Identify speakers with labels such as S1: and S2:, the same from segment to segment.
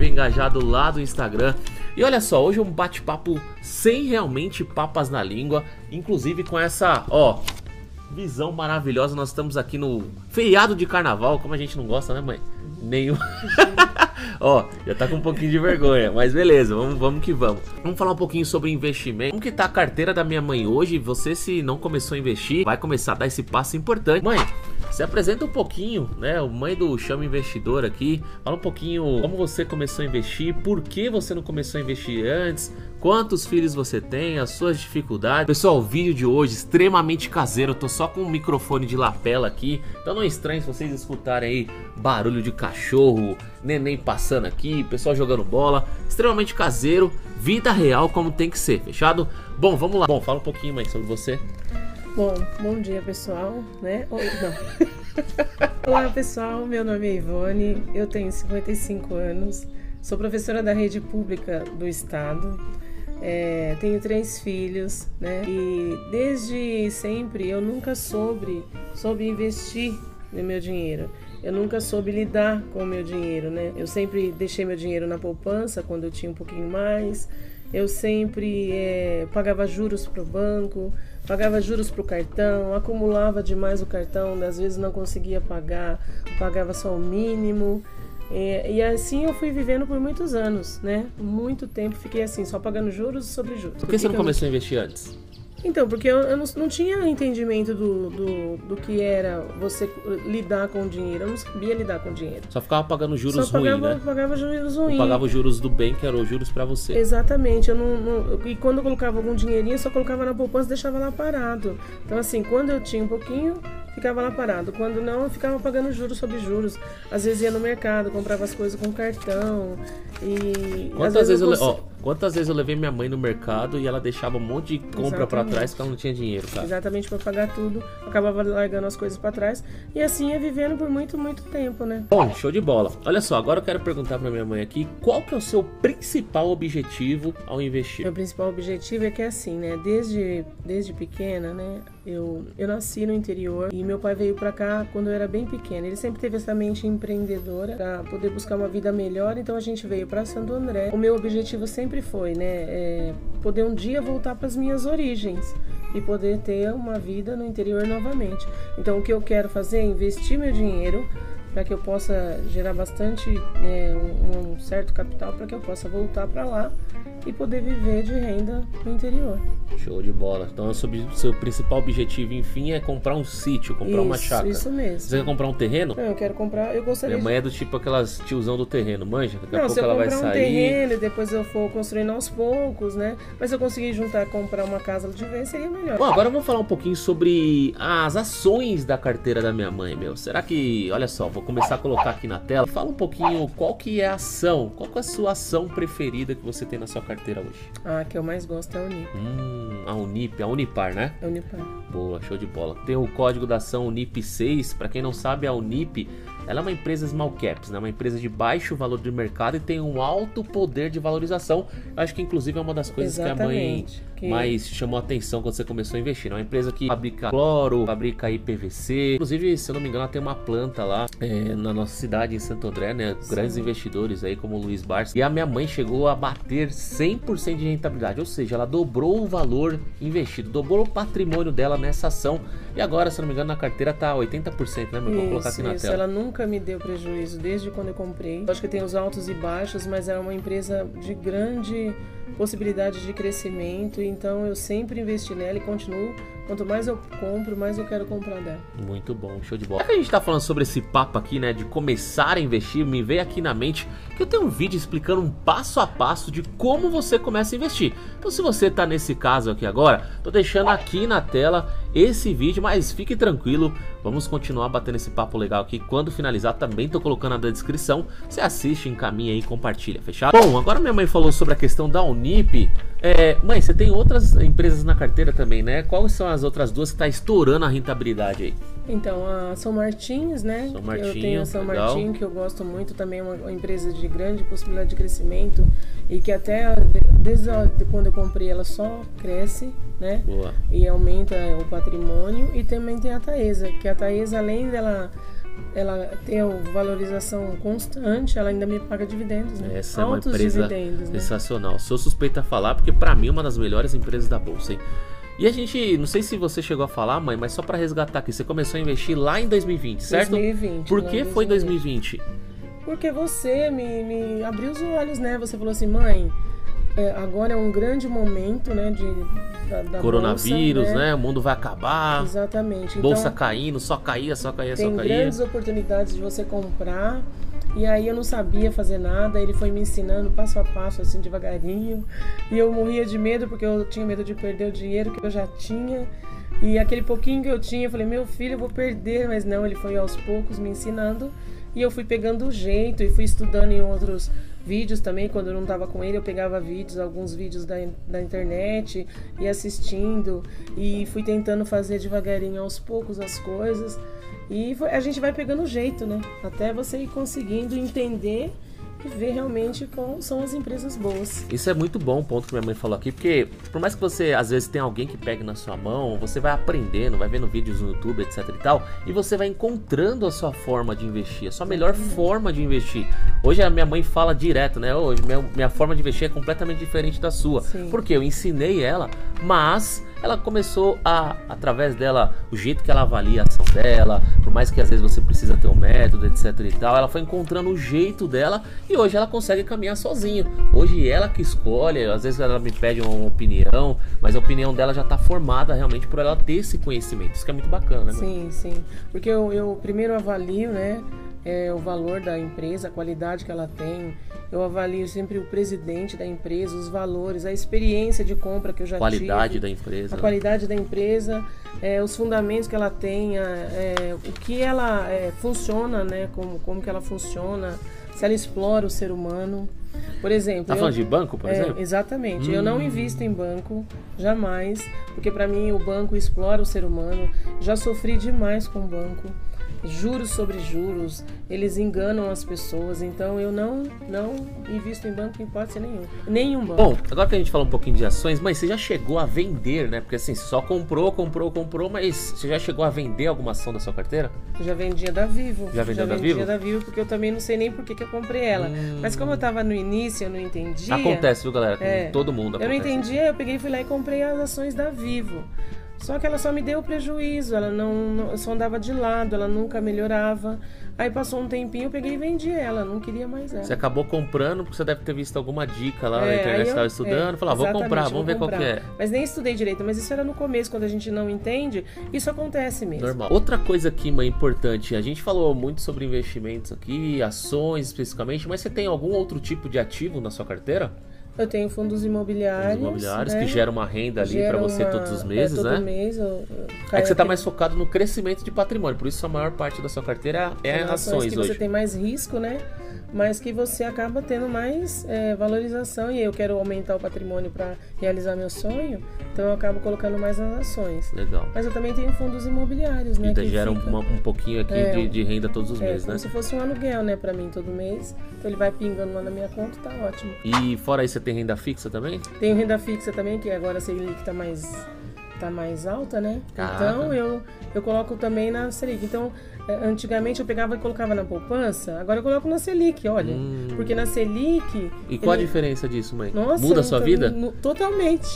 S1: vem engajado lá do Instagram. E olha só, hoje é um bate-papo sem realmente papas na língua, inclusive com essa, ó, visão maravilhosa. Nós estamos aqui no feriado de carnaval, como a gente não gosta, né, mãe? Nenhum. Ó, já tá com um pouquinho de vergonha, mas beleza, vamos, vamos que vamos. Vamos falar um pouquinho sobre investimento. Como que tá a carteira da minha mãe hoje? Você, se não começou a investir, vai começar a dar esse passo importante. Mãe, se apresenta um pouquinho, né? O mãe do Chama Investidor aqui. Fala um pouquinho como você começou a investir, por que você não começou a investir antes, quantos filhos você tem, as suas dificuldades. Pessoal, o vídeo de hoje extremamente caseiro. Eu tô só com um microfone de lapela aqui, então não é estranho se vocês escutarem aí barulho de cachorro, neném passando aqui, pessoal jogando bola. Extremamente caseiro, vida real como tem que ser, fechado? Bom, vamos lá. Bom, fala um pouquinho mais sobre você.
S2: Bom, bom dia pessoal, né? Olá pessoal, meu nome é Ivone, eu tenho 55 anos, sou professora da rede pública do estado, é, tenho três filhos, né? E desde sempre eu nunca soube, soube investir no meu dinheiro. Eu nunca soube lidar com o meu dinheiro, né? Eu sempre deixei meu dinheiro na poupança quando eu tinha um pouquinho mais. Eu sempre é, pagava juros para o banco, pagava juros para o cartão, acumulava demais o cartão, às vezes não conseguia pagar, pagava só o mínimo. E, e, assim eu fui vivendo por muitos anos, né? Muito tempo fiquei assim, só pagando juros sobre juros.
S1: Por que, você não começou a investir antes?
S2: Então, porque eu, eu não, não, tinha entendimento do, do, do, que era você lidar com dinheiro. Eu não sabia lidar com dinheiro.
S1: Só ficava pagando juros
S2: Só pagava,
S1: ruins, né?
S2: pagava juros ruins.
S1: Pagava os juros do bem, que eram os juros para você.
S2: Exatamente. Eu não, não, e quando eu colocava algum dinheirinho, eu só colocava na poupança e deixava lá parado. Então, assim, quando eu tinha um pouquinho, ficava lá parado. Quando não, eu ficava pagando juros sobre juros. Às vezes ia no mercado, comprava as coisas com cartão. E.
S1: Quantas vezes, vezes eu, eu, ó, quantas vezes eu levei minha mãe no mercado e ela deixava um monte de compra para trás porque ela não tinha dinheiro, cara?
S2: Exatamente, para pagar tudo. Acabava largando as coisas para trás. E assim ia vivendo por muito, muito tempo, né?
S1: Bom, show de bola. Olha só, agora eu quero perguntar para minha mãe aqui qual que é o seu principal objetivo ao investir?
S2: Meu principal objetivo é que é assim, né? Desde, desde pequena, né? Eu, eu nasci no interior e meu pai veio para cá quando eu era bem pequena. Ele sempre teve essa mente empreendedora para poder buscar uma vida melhor, então a gente veio para Santo André. O meu objetivo sempre foi, né, é poder um dia voltar para as minhas origens e poder ter uma vida no interior novamente. Então o que eu quero fazer é investir meu dinheiro para que eu possa gerar bastante né, um, um certo capital para que eu possa voltar para lá e poder viver de renda no interior.
S1: Show de bola. Então, o seu, seu principal objetivo, enfim, é comprar um sítio, comprar
S2: isso,
S1: uma chácara.
S2: Isso mesmo.
S1: Você quer comprar um terreno?
S2: Não, eu quero comprar. Eu gostaria.
S1: Minha mãe é do tipo aquelas tiozão do terreno, manja. Daqui
S2: Não,
S1: a pouco ela vai sair.
S2: um terreno e depois eu for construindo aos poucos, né? Mas se eu conseguir juntar, comprar uma casa de vez, seria melhor.
S1: Bom, agora vamos falar um pouquinho sobre as ações da carteira da minha mãe, meu. Será que, olha só, vou começar a colocar aqui na tela. Fala um pouquinho qual que é a ação, qual que é a sua ação preferida que você tem na sua carteira hoje?
S2: Ah, que eu mais gosto é a Unip.
S1: Hum, a Unip, a Unipar, né?
S2: A Unipar.
S1: Boa, show de bola. Tem o código da ação Unip 6. Para quem não sabe, a Unip ela é uma empresa small caps, né? uma empresa de baixo valor de mercado e tem um alto poder de valorização. Eu acho que inclusive é uma das coisas Exatamente. que a mãe que... mais chamou a atenção quando você começou a investir. É uma empresa que fabrica cloro, fabrica IPVC. Inclusive, se eu não me engano, ela tem uma planta lá é, na nossa cidade, em Santo André, né? Sim. Grandes investidores aí, como o Luiz Barça. E a minha mãe chegou a bater 100% de rentabilidade, ou seja, ela dobrou o valor investido, dobrou o patrimônio dela nessa ação. E agora, se eu não me engano, na carteira tá 80%, né, meu? Vou colocar aqui na
S2: isso.
S1: tela.
S2: Ela nunca me deu prejuízo desde quando eu comprei. Eu acho que tem os altos e baixos, mas é uma empresa de grande possibilidade de crescimento, então eu sempre investi nela e continuo. Quanto mais eu compro, mais eu quero comprar dela.
S1: Muito bom, show de bola. Já que a gente tá falando sobre esse papo aqui, né, de começar a investir, me veio aqui na mente que eu tenho um vídeo explicando um passo a passo de como você começa a investir. Então, se você tá nesse caso aqui agora, tô deixando aqui na tela esse vídeo, mas fique tranquilo, vamos continuar batendo esse papo legal aqui. Quando finalizar, também tô colocando na descrição. Você assiste, encaminha aí, compartilha, fechado? Bom, agora minha mãe falou sobre a questão da Unip. É, mãe, você tem outras empresas na carteira também, né? Quais são as outras duas que está estourando a rentabilidade aí?
S2: Então, a São Martins, né?
S1: São Martinho,
S2: eu tenho a São
S1: legal.
S2: Martin, que eu gosto muito, também é uma, empresa de grande possibilidade de crescimento e que até desde quando eu comprei ela só cresce, né?
S1: Boa.
S2: E aumenta o patrimônio. E também tem a Taesa, que a Taesa, além dela ela tem valorização constante, ela ainda me paga dividendos, né?
S1: Essa é uma
S2: Altos
S1: empresa
S2: né?
S1: sensacional. Sou suspeita a falar porque pra mim é uma das melhores empresas da bolsa, hein? E a gente, não sei se você chegou a falar, mãe, mas só pra resgatar aqui, você começou a investir lá em 2020, certo?
S2: 2020.
S1: Por que foi 2020?
S2: Porque você me, me abriu os olhos, né? Você falou assim, mãe, é, agora é um grande momento, né? De, da, da
S1: Coronavírus,
S2: bolsa,
S1: né? O mundo vai acabar.
S2: Exatamente.
S1: Bolsa
S2: então,
S1: caindo, só caía, só caía,
S2: tem
S1: só caía.
S2: grandes oportunidades de você comprar. E aí eu não sabia fazer nada, ele foi me ensinando passo a passo, assim, devagarinho. E eu morria de medo, porque eu tinha medo de perder o dinheiro que eu já tinha. E aquele pouquinho que eu tinha, eu falei, meu filho, eu vou perder. Mas não, ele foi aos poucos me ensinando. E eu fui pegando o jeito e fui estudando em outros vídeos também. Quando eu não estava com ele, eu pegava vídeos, alguns vídeos da, da internet e assistindo. E fui tentando fazer devagarinho, aos poucos, as coisas. E a gente vai pegando o jeito, né? Até você ir conseguindo entender e ver realmente quais são as empresas boas.
S1: Isso é muito bom, o ponto que minha mãe falou aqui, porque por mais que você às vezes tenha alguém que pegue na sua mão, você vai aprendendo, vai vendo vídeos no YouTube, etc e tal, e você vai encontrando a sua forma de investir, a sua melhor forma de investir. Hoje a minha mãe fala direto, né? Hoje minha, minha forma de investir é completamente diferente da sua.
S2: Sim.
S1: Porque eu ensinei ela, mas ela começou a, através dela, o jeito que ela avalia a ação dela, por mais que às vezes você precisa ter um método, etc e tal, ela foi encontrando o jeito dela e hoje ela consegue caminhar sozinha. Hoje ela que escolhe, às vezes ela me pede uma opinião, mas a opinião dela já tá formada realmente por ela ter esse conhecimento. Isso que é muito bacana, né?
S2: Sim, sim. Porque eu, eu primeiro avalio, né? É, o valor da empresa, a qualidade que ela tem. Eu avalio sempre o presidente da empresa, os valores, a experiência de compra que eu já
S1: Qualidade
S2: tive.
S1: da empresa.
S2: a qualidade da empresa, é, os fundamentos que ela tenha, é, o que ela é, funciona, né? Como, como que ela funciona, se ela explora o ser humano. Por exemplo,
S1: Tá
S2: eu-
S1: falando de banco, por
S2: é,
S1: exemplo?
S2: exatamente. Eu
S1: Hum.
S2: não invisto em banco, jamais, porque para mim o banco explora o ser humano. Já sofri demais com o banco. Juros sobre juros, eles enganam as pessoas, então eu não não invisto em banco em hipótese nenhuma. Nenhum banco.
S1: Bom, agora que a gente falou um pouquinho de ações, mas você já chegou a vender, né? Porque assim, só comprou, comprou, comprou, mas você já chegou a vender alguma ação da sua carteira?
S2: Eu já vendia da Vivo.
S1: Já vendeu da
S2: vendia
S1: Vivo?
S2: da Vivo, porque eu também não sei nem por que, que eu comprei ela. Mas como eu tava no início, eu não entendia.
S1: Acontece, viu, galera? Com
S2: É.
S1: todo mundo
S2: Eu não
S1: acontece.
S2: entendia, eu peguei e fui lá e comprei as ações da Vivo. Só que ela só me deu prejuízo, ela não, não- só andava de lado, ela nunca melhorava. Aí passou um tempinho, eu peguei e vendi ela, não queria mais ela.
S1: Você acabou comprando porque você deve ter visto alguma dica lá na
S2: É,
S1: internet,
S2: aí
S1: você estava estudando,
S2: é,
S1: falou, ah, vou comprar,
S2: vou
S1: vamos ver qual que
S2: comprar.
S1: é.
S2: Mas nem estudei direito, mas isso era no começo, quando a gente não entende, isso acontece mesmo.
S1: Normal. Outra coisa aqui, mãe, importante, a gente falou muito sobre investimentos aqui, ações especificamente, mas você tem algum outro tipo de ativo na sua carteira?
S2: Eu tenho fundos
S1: Os
S2: imobiliários.
S1: imobiliários
S2: né?
S1: que geram uma renda ali para você
S2: uma-
S1: todos os
S2: é,
S1: meses,
S2: todo
S1: né?
S2: mês eu-
S1: É que você tá
S2: aquele-
S1: mais focado no crescimento de patrimônio, por isso a maior parte da sua carteira é
S2: Tem
S1: ações
S2: que
S1: hoje.
S2: você tem mais risco, né? Mas que você acaba tendo mais é, valorização e eu quero aumentar o patrimônio para realizar meu sonho, então eu acabo colocando mais nas ações.
S1: Legal.
S2: Mas eu também tenho fundos imobiliários, né?
S1: E
S2: que
S1: gera um,
S2: fica-
S1: uma- um pouquinho aqui
S2: É,
S1: de, de renda todos os
S2: é,
S1: meses,
S2: como
S1: né?
S2: se fosse um aluguel, né, para mim todo mês. Então ele vai pingando lá na minha conta, tá ótimo.
S1: E fora isso, você tem renda fixa também?
S2: Tenho renda fixa também, que agora a Selic tá mais tá mais alta, né?
S1: Caraca.
S2: Então eu eu coloco também na Selic. Então, eh, antigamente eu pegava e colocava na poupança, agora eu coloco na Selic, olha.
S1: Hum.
S2: Porque na Selic
S1: E qual
S2: ele-
S1: a diferença disso, mãe?
S2: Nossa,
S1: Muda a sua
S2: então,
S1: vida?
S2: totalmente.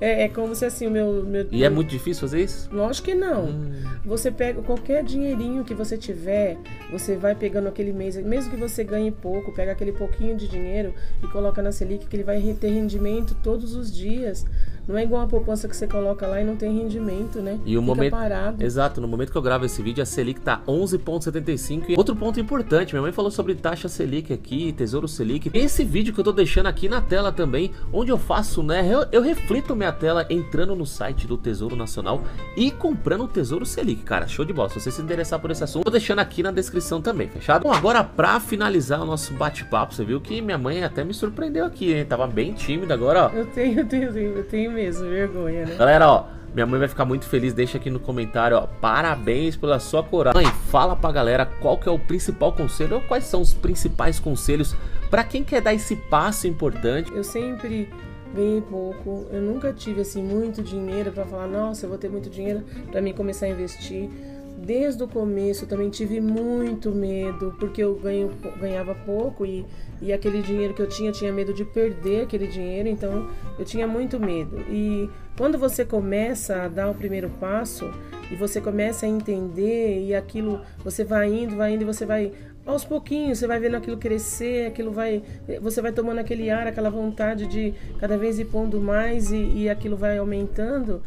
S2: É, é como se assim o meu, meu
S1: E é muito difícil fazer isso?
S2: Lógico que não.
S1: Hum.
S2: Você pega qualquer dinheirinho que você tiver, você vai pegando aquele mês, mesmo que você ganhe pouco, pega aquele pouquinho de dinheiro e coloca na Selic que ele vai ter rendimento todos os dias. Não é igual a poupança que você coloca lá e não tem rendimento, né?
S1: E o
S2: Fica
S1: momento.
S2: parado.
S1: Exato, no momento que eu gravo esse vídeo, a Selic tá 11,75. E outro ponto importante, minha mãe falou sobre taxa Selic aqui, Tesouro Selic. Esse vídeo que eu tô deixando aqui na tela também, onde eu faço, né? Eu, eu reflito minha tela entrando no site do Tesouro Nacional e comprando o Tesouro Selic, cara. Show de bola. Se você se interessar por esse assunto, tô deixando aqui na descrição também, fechado? Bom, agora pra finalizar o nosso bate-papo, você viu que minha mãe até me surpreendeu aqui, hein? Tava bem tímida agora, ó.
S2: Eu tenho, eu tenho, eu tenho mesmo vergonha, né?
S1: Galera, ó, minha mãe vai ficar muito feliz. Deixa aqui no comentário, ó. Parabéns pela sua coragem. Mãe, fala pra galera qual que é o principal conselho ou quais são os principais conselhos pra quem quer dar esse passo importante.
S2: Eu sempre ganhei pouco, eu nunca tive assim muito dinheiro para falar, nossa, eu vou ter muito dinheiro para mim começar a investir. Desde o começo também tive muito medo, porque eu ganho, ganhava pouco e, e aquele dinheiro que eu tinha, eu tinha medo de perder aquele dinheiro, então eu tinha muito medo. E quando você começa a dar o primeiro passo e você começa a entender e aquilo, você vai indo, vai indo e você vai aos pouquinhos você vai vendo aquilo crescer, aquilo vai, você vai tomando aquele ar, aquela vontade de cada vez ir pondo mais e, e aquilo vai aumentando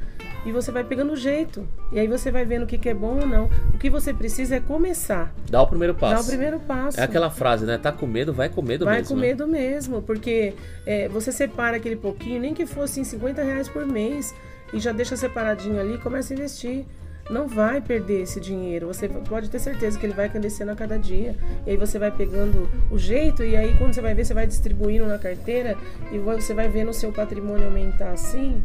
S2: e você vai pegando o jeito. E aí você vai vendo o que, que é bom ou não. O que você precisa é começar.
S1: Dá o primeiro passo.
S2: Dá o primeiro passo.
S1: É aquela frase, né? Tá com medo, vai com medo
S2: vai
S1: mesmo.
S2: Vai com
S1: né?
S2: medo mesmo, porque é, você separa aquele pouquinho, nem que fosse em 50 reais por mês, e já deixa separadinho ali e começa a investir não vai perder esse dinheiro. Você pode ter certeza que ele vai crescendo a cada dia. E aí você vai pegando o jeito e aí quando você vai ver, você vai distribuindo na carteira e você vai vendo o seu patrimônio aumentar assim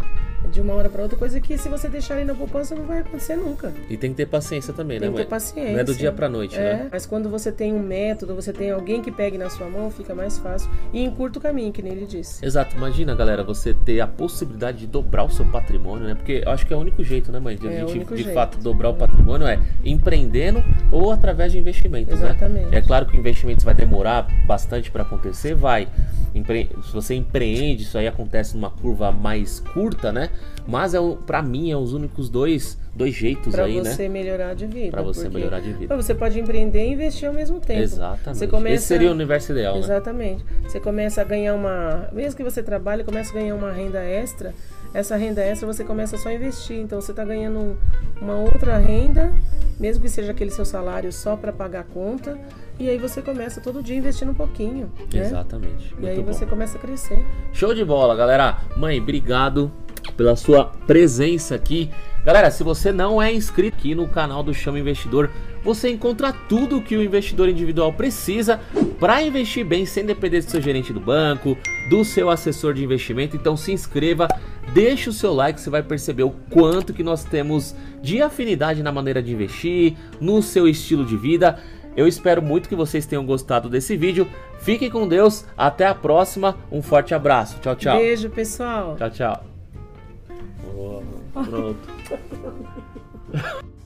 S2: de uma hora para outra, coisa que se você deixar ele na poupança não vai acontecer nunca.
S1: E tem que ter paciência também,
S2: tem
S1: né,
S2: mãe? Tem que ter paciência.
S1: Não é do dia para noite,
S2: é,
S1: né?
S2: Mas quando você tem um método, você tem alguém que pegue na sua mão, fica mais fácil e encurta o caminho, que nem ele disse.
S1: Exato. Imagina, galera, você ter a possibilidade de dobrar o seu patrimônio, né? Porque eu acho que é o único jeito, né, mãe? De
S2: é
S1: a gente, de
S2: jeito.
S1: fato, dobrar o patrimônio é empreendendo ou através de investimentos,
S2: Exatamente.
S1: né? É claro que investimentos vai demorar bastante para acontecer, vai. Empre... Se você empreende, isso aí acontece numa curva mais curta, né? Mas é para mim é os únicos dois, dois jeitos
S2: pra
S1: aí,
S2: né? Para você melhorar de vida.
S1: Para você melhorar de vida.
S2: Você pode empreender e investir ao mesmo tempo.
S1: Exatamente.
S2: Você começa...
S1: Esse seria o universo ideal, né?
S2: Exatamente. Você começa a ganhar uma, mesmo que você trabalhe, começa a ganhar uma renda extra. Essa renda extra você começa só a investir. Então você está ganhando uma outra renda, mesmo que seja aquele seu salário só para pagar a conta. E aí você começa todo dia investindo um pouquinho. Né?
S1: Exatamente.
S2: E aí
S1: bom.
S2: você começa a crescer.
S1: Show de bola, galera. Mãe, obrigado pela sua presença aqui. Galera, se você não é inscrito aqui no canal do Chama Investidor, você encontra tudo que o investidor individual precisa para investir bem sem depender do seu gerente do banco, do seu assessor de investimento. Então se inscreva, deixe o seu like, você vai perceber o quanto que nós temos de afinidade na maneira de investir, no seu estilo de vida. Eu espero muito que vocês tenham gostado desse vídeo. Fiquem com Deus, até a próxima. Um forte abraço. Tchau, tchau.
S2: Beijo, pessoal.
S1: Tchau, tchau. Boa, pronto.